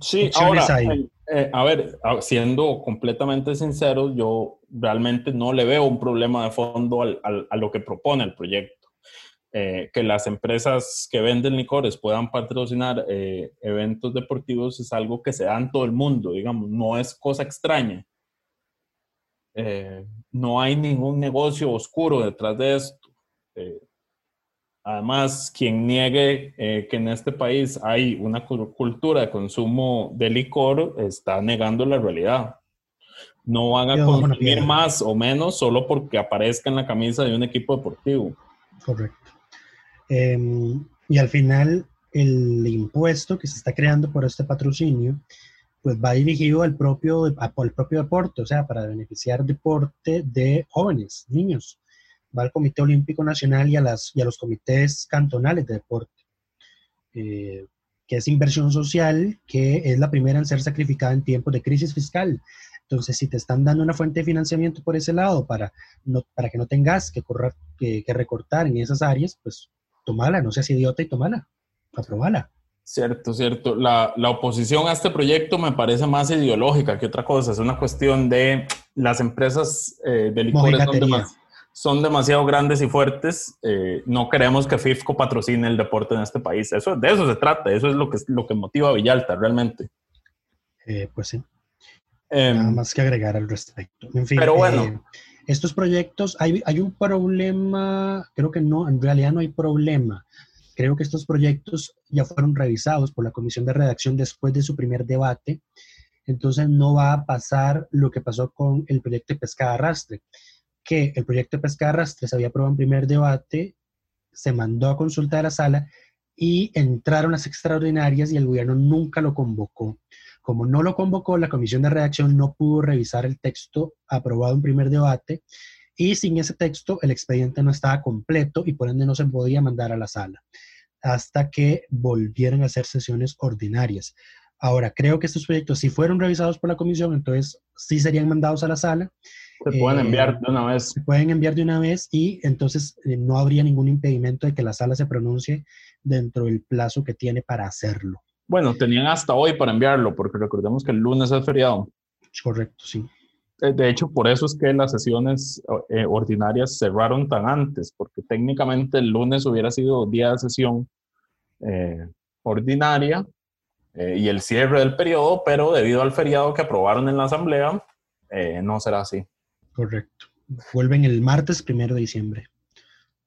Speaker 2: Sí, ahora, eh, eh, a ver, siendo completamente sincero, yo realmente no le veo un problema de fondo al- al- a lo que propone el proyecto. Eh, que las empresas que venden licores puedan patrocinar eh, eventos deportivos es algo que se da en todo el mundo, digamos, no es cosa extraña. Eh, no hay ningún negocio oscuro detrás de esto. Eh, Además, quien niegue eh, que en este país hay una cu- cultura de consumo de licor está negando la realidad. No van a
Speaker 1: Yo,
Speaker 2: consumir más o menos solo porque aparezca en la camisa de un equipo deportivo.
Speaker 1: Correcto. Em, y al final, el impuesto que se está creando por este patrocinio, pues va dirigido al propio, al propio deporte, o sea, para beneficiar deporte de jóvenes, niños. Va al Comité Olímpico Nacional y a, las, y a los comités cantonales de deporte, eh, que es inversión social, que es la primera en ser sacrificada en tiempos de crisis fiscal. Entonces, si te están dando una fuente de financiamiento por ese lado para, no, para que no tengas que, correr, que, que recortar en esas áreas, pues tomala, no seas idiota y tomala, aprobala.
Speaker 2: Cierto, cierto. La, la oposición a este proyecto me parece más ideológica que otra cosa. Es una cuestión de las empresas eh, de licores son, demas- son demasiado grandes y fuertes. eh, no queremos que FIFCO patrocine el deporte en este país. Eso, de eso se trata. Eso es lo que, lo que motiva a Villalta realmente.
Speaker 1: Eh, pues sí,
Speaker 2: Em,
Speaker 1: nada más que agregar al respecto. En fin,
Speaker 2: Pero bueno.
Speaker 1: eh, estos proyectos, hay, hay un problema, creo que no, en realidad no hay problema. Creo que estos proyectos ya fueron revisados por la comisión de redacción después de su primer debate. Entonces no va a pasar lo que pasó con el proyecto de pesca de arrastre, que el proyecto de pesca de arrastre se había aprobado en primer debate, se mandó a consulta a la sala y entraron las extraordinarias y el gobierno nunca lo convocó. Como no lo convocó, la comisión de redacción no pudo revisar el texto aprobado en primer debate y sin ese texto el expediente no estaba completo y por ende no se podía mandar a la sala hasta que volvieran a hacer sesiones ordinarias. Ahora, creo que estos proyectos, si fueron revisados por la comisión, entonces sí serían mandados a la sala,
Speaker 2: se pueden
Speaker 1: eh,
Speaker 2: enviar de una vez.
Speaker 1: se pueden enviar de una vez y entonces eh, no habría ningún impedimento de que la sala se pronuncie dentro del plazo que tiene para hacerlo.
Speaker 2: Bueno, tenían hasta hoy para enviarlo, porque recordemos que el lunes es feriado.
Speaker 1: Correcto, sí.
Speaker 2: Eh, De hecho, por eso es que las sesiones eh, ordinarias cerraron tan antes, porque técnicamente el lunes hubiera sido día de sesión eh, ordinaria eh, y el cierre del periodo, pero debido al feriado que aprobaron en la asamblea, eh, no será así.
Speaker 1: Correcto. Vuelven el martes primero de diciembre,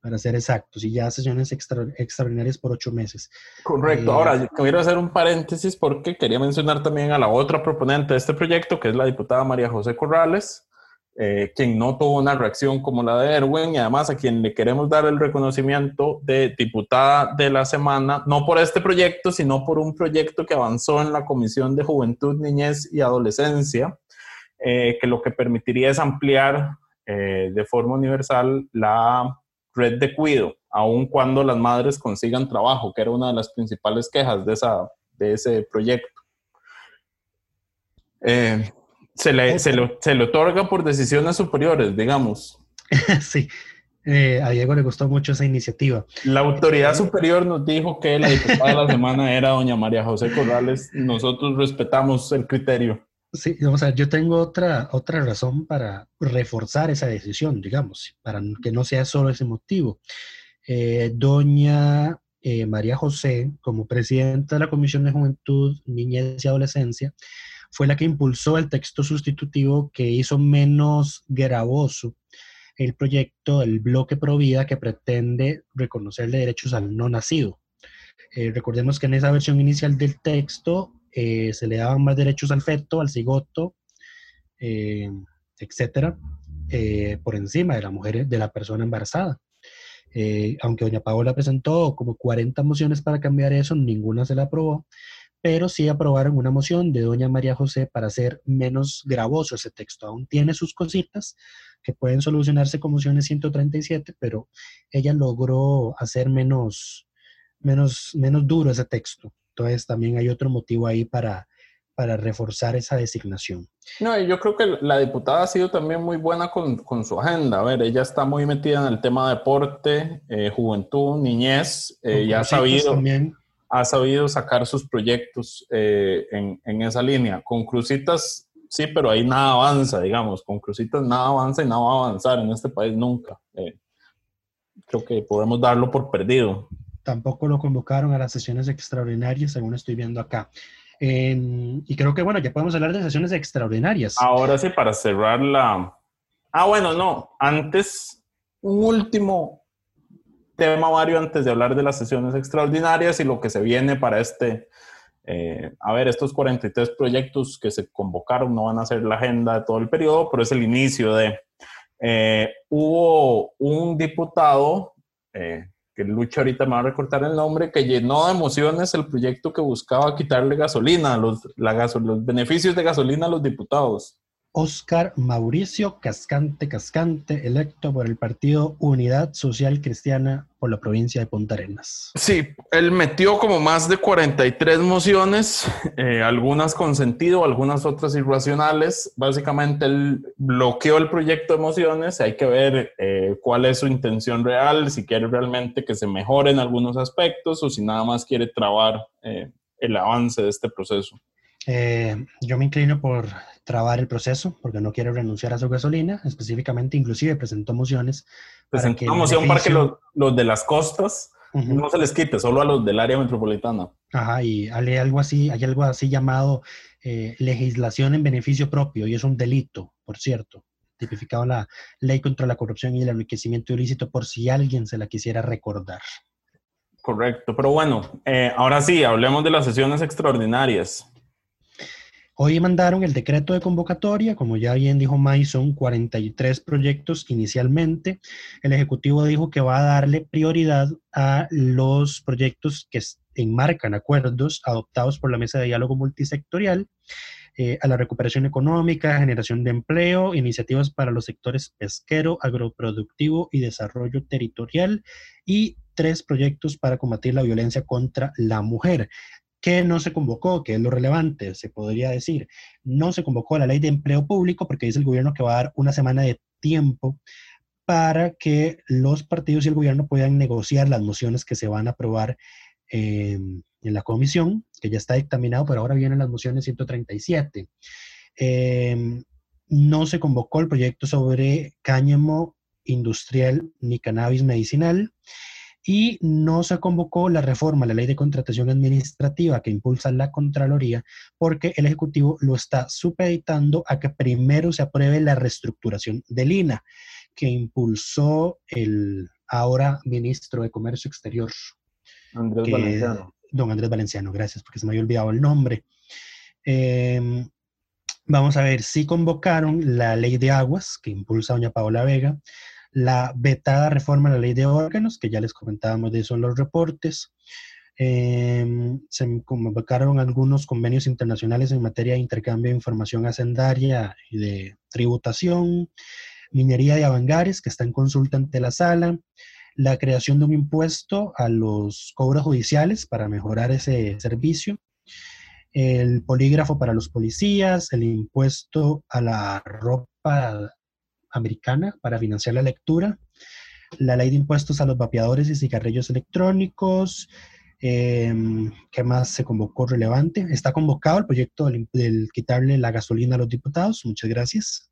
Speaker 1: para ser exactos, y ya sesiones extra- extraordinarias por ocho meses.
Speaker 2: Correcto.
Speaker 1: Eh,
Speaker 2: Ahora, quiero hacer un paréntesis porque quería mencionar también a la otra proponente de este proyecto, que es la diputada María José Corrales, eh, quien no tuvo una reacción como la de Erwin y además a quien le queremos dar el reconocimiento de diputada de la semana, no por este proyecto, sino por un proyecto que avanzó en la Comisión de Juventud, Niñez y Adolescencia, eh, que lo que permitiría es ampliar eh, de forma universal la red de cuido, aun cuando las madres consigan trabajo, que era una de las principales quejas de, esa, de ese proyecto. Eh, se, le, se, le, otorga por decisiones superiores, digamos.
Speaker 1: sí, eh, a Diego le gustó mucho esa iniciativa.
Speaker 2: La autoridad superior nos dijo que la diputada de la semana era doña María José Corrales. Nosotros respetamos el criterio.
Speaker 1: Sí, vamos a ver, yo tengo otra, otra razón para reforzar esa decisión, digamos, para que no sea solo ese motivo. Eh, doña eh, María José, como presidenta de la Comisión de Juventud, Niñez y Adolescencia, fue la que impulsó el texto sustitutivo que hizo menos gravoso el proyecto del bloque Provida que pretende reconocerle derechos al no nacido. Eh, recordemos que en esa versión inicial del texto eh, se le daban más derechos al feto, al cigoto, eh, etcétera, eh, por encima de la mujer, de la persona embarazada. aunque doña Paola presentó como 40 mociones para cambiar eso, ninguna se la aprobó, pero sí aprobaron una moción de doña María José para hacer menos gravoso ese texto. Aún tiene sus cositas que pueden solucionarse con mociones 137, pero ella logró hacer menos, menos, menos duro ese texto. Entonces también hay otro motivo ahí para, para reforzar esa designación.
Speaker 2: No, yo creo que la diputada ha sido también muy buena con, con su agenda. A ver, ella está muy metida en el tema de deporte, eh, juventud, niñez, eh, y ha sabido, ha sabido sacar sus proyectos eh, en, en, esa línea. Con Crucitas, sí, pero ahí nada avanza, digamos. Con Crucitas nada avanza y nada va a avanzar en este país nunca. creo que podemos darlo por perdido
Speaker 1: tampoco lo convocaron a las sesiones extraordinarias, según estoy viendo acá. y creo que, bueno, ya podemos hablar de sesiones extraordinarias.
Speaker 2: Ahora sí, para cerrar la... Ah, bueno, no, antes, un último tema, Mario, antes de hablar de las sesiones extraordinarias y lo que se viene para este... Eh, a ver, estos 43 proyectos que se convocaron no van a ser la agenda de todo el periodo, pero es el inicio de... Eh, hubo un diputado eh, que Lucha ahorita me va a recortar el nombre, que llenó de emociones el proyecto que buscaba quitarle gasolina, los, la los beneficios de gasolina a los diputados.
Speaker 1: Oscar Mauricio Cascante Cascante, electo por el partido Unidad Social Cristiana por la provincia de Punta Arenas.
Speaker 2: Sí, él metió como más de 43 mociones, eh, algunas con sentido, algunas otras irracionales. Básicamente él bloqueó el proyecto de mociones, hay que ver eh, cuál es su intención real, si quiere realmente que se mejoren algunos aspectos o si nada más quiere trabar eh, el avance de este proceso.
Speaker 1: yo me inclino por trabar el proceso porque no quiere renunciar a su gasolina, específicamente inclusive presentó mociones.
Speaker 2: Presentó una moción para que los, de las costas no se les quite, solo a los del área metropolitana.
Speaker 1: Ajá, y hay algo así, hay algo así llamado eh, legislación en beneficio propio y es un delito, por cierto, tipificado en la ley contra la corrupción y el enriquecimiento ilícito por si alguien se la quisiera recordar.
Speaker 2: Correcto, pero bueno, eh, ahora sí, hablemos de las sesiones extraordinarias.
Speaker 1: Hoy mandaron el decreto de convocatoria, como ya bien dijo May, son 43 proyectos inicialmente. El Ejecutivo dijo que va a darle prioridad a los proyectos que enmarcan acuerdos adoptados por la Mesa de Diálogo Multisectorial, eh, a la recuperación económica, generación de empleo, iniciativas para los sectores pesquero, agroproductivo y desarrollo territorial y tres proyectos para combatir la violencia contra la mujer que no se convocó, que es lo relevante, se podría decir. No se convocó la ley de empleo público porque dice el gobierno que va a dar una semana de tiempo para que los partidos y el gobierno puedan negociar las mociones que se van a aprobar en la comisión, que ya está dictaminado, pero ahora vienen las mociones 137. Em, no se convocó el proyecto sobre cáñamo industrial ni cannabis medicinal y no se convocó la reforma a la ley de contratación administrativa que impulsa la Contraloría porque el Ejecutivo lo está supeditando a que primero se apruebe la reestructuración del INA que impulsó el ahora ministro de Comercio Exterior.
Speaker 2: Andrés Valenciano.
Speaker 1: Don Andrés Valenciano, gracias, porque se me había olvidado el nombre. Em, vamos a ver, si convocaron la ley de aguas que impulsa doña Paola Vega, la vetada reforma a la ley de órganos, que ya les comentábamos de eso en los reportes. Em, se convocaron algunos convenios internacionales en materia de intercambio de información hacendaria y de tributación, minería de avangares, que está en consulta ante la sala, la creación de un impuesto a los cobros judiciales para mejorar ese servicio, el polígrafo para los policías, el impuesto a la ropa americana para financiar la lectura, la ley de impuestos a los vapeadores y cigarrillos electrónicos. Em, ¿Qué más se convocó relevante? Está convocado el proyecto del, quitarle la gasolina a los diputados. Muchas gracias.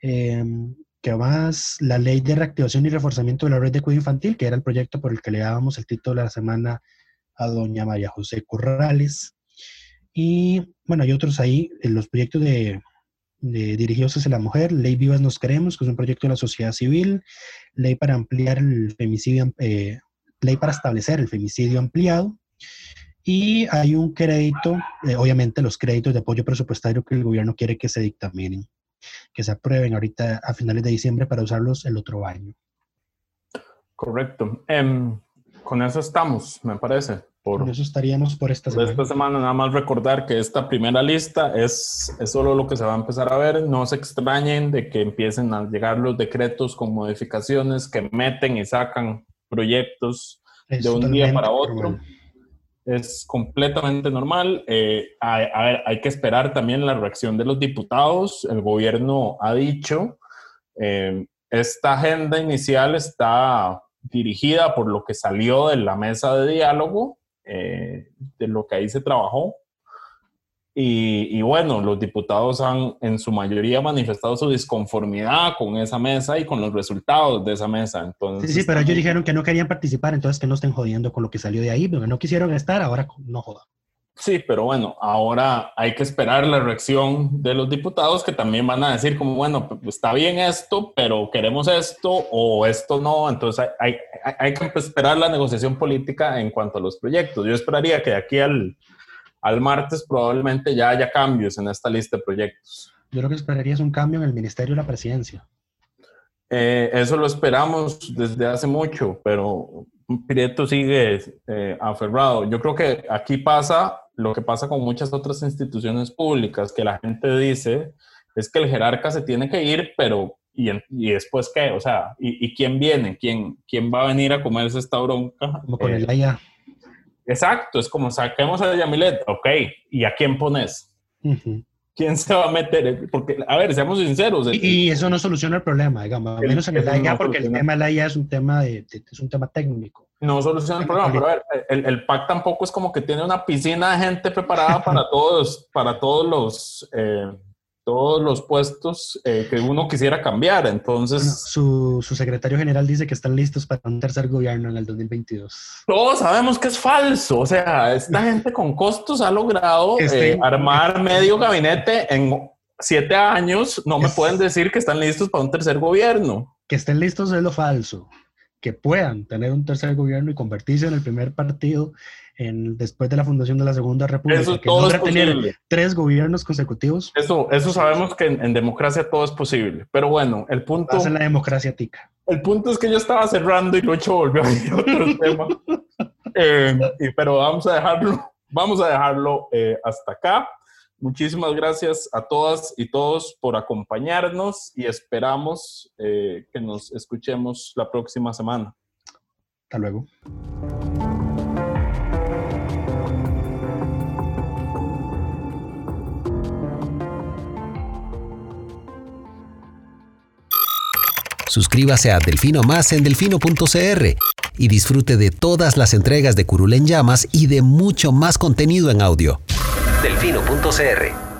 Speaker 1: Em, ¿Qué más? La ley de reactivación y reforzamiento de la red de cuidado infantil, que era el proyecto por el que le dábamos el título de la semana a doña María José Corrales. Y bueno, hay otros ahí, en los proyectos de dirigidos hacia la mujer, Ley Vivas Nos Queremos, que es un proyecto de la sociedad civil, Ley para ampliar el femicidio, eh, Ley para establecer el femicidio ampliado, y hay un crédito, eh, obviamente los créditos de apoyo presupuestario que el gobierno quiere que se dictaminen, que se aprueben ahorita a finales de diciembre para usarlos el otro año.
Speaker 2: Correcto. Em, con eso estamos, me parece.
Speaker 1: Por, eso estaríamos por esta semana.
Speaker 2: Esta semana nada más recordar que esta primera lista es, es solo lo que se va a empezar a ver. No se extrañen de que empiecen a llegar los decretos con modificaciones que meten y sacan proyectos de un día para otro. Es completamente normal. Eh, a, ver, hay que esperar también la reacción de los diputados. El gobierno ha dicho, eh, esta agenda inicial está dirigida por lo que salió de la mesa de diálogo eh, de lo que ahí se trabajó. Y, bueno, los diputados han en su mayoría manifestado su disconformidad con esa mesa y con los resultados de esa mesa. Entonces,
Speaker 1: sí, sí, pero ellos dijeron que no querían participar, entonces que no estén jodiendo con lo que salió de ahí, porque no quisieron estar, ahora no jodan.
Speaker 2: Sí, pero bueno, ahora hay que esperar la reacción de los diputados que también van a decir como, bueno, está bien esto, pero queremos esto o esto no. Entonces hay, hay, que esperar la negociación política en cuanto a los proyectos. Yo esperaría que de aquí al, al martes probablemente ya haya cambios en esta lista de proyectos.
Speaker 1: Yo lo que esperaría es un cambio en el Ministerio de la Presidencia.
Speaker 2: Eh, eso lo esperamos desde hace mucho, pero Prieto sigue eh, aferrado. Yo creo que aquí pasa lo que pasa con muchas otras instituciones públicas, que la gente dice es que el jerarca se tiene que ir, pero ¿y, y después qué? O sea, ¿y, quién viene? ¿Quién, ¿Quién va a venir a comerse esta bronca?
Speaker 1: Como con el AYA.
Speaker 2: Exacto, es como saquemos a Yamilet, ok, ¿y a quién pones? ¿Quién se va a meter? Porque, a ver, seamos sinceros.
Speaker 1: Y, eso no soluciona el problema, digamos, menos en el AIA, porque el tema del AIA es un tema, de, es un tema técnico.
Speaker 2: No soluciona el problema, pero a ver, el, el, PAC tampoco es como que tiene una piscina de gente preparada para todos, para todos los, eh, todos los puestos eh, que uno quisiera cambiar. Entonces,
Speaker 1: su, su, secretario general dice que están listos para un tercer gobierno en el 2022.
Speaker 2: Todos sabemos que es falso. O sea, esta gente con costos ha logrado este eh, armar medio gabinete en siete años. No me pueden decir que están listos para un tercer gobierno.
Speaker 1: Que estén listos es lo falso que puedan tener un tercer gobierno y convertirse en el primer partido en, después de la fundación de la Segunda República,
Speaker 2: eso que todo
Speaker 1: tener tres gobiernos consecutivos.
Speaker 2: Eso, eso sabemos que en, democracia todo es posible. Pero bueno, el punto...
Speaker 1: Es en la democracia tica.
Speaker 2: El punto es que yo estaba cerrando y Lucho volvió a otro tema. Eh, pero vamos a dejarlo, vamos a dejarlo eh, hasta acá. Muchísimas gracias a todas y todos por acompañarnos y esperamos eh, que nos escuchemos la próxima semana.
Speaker 1: Hasta luego.
Speaker 3: Suscríbase a Delfino Más en delfino.cr y disfrute de todas las entregas de Curul en Llamas y de mucho más contenido en audio delfino.cr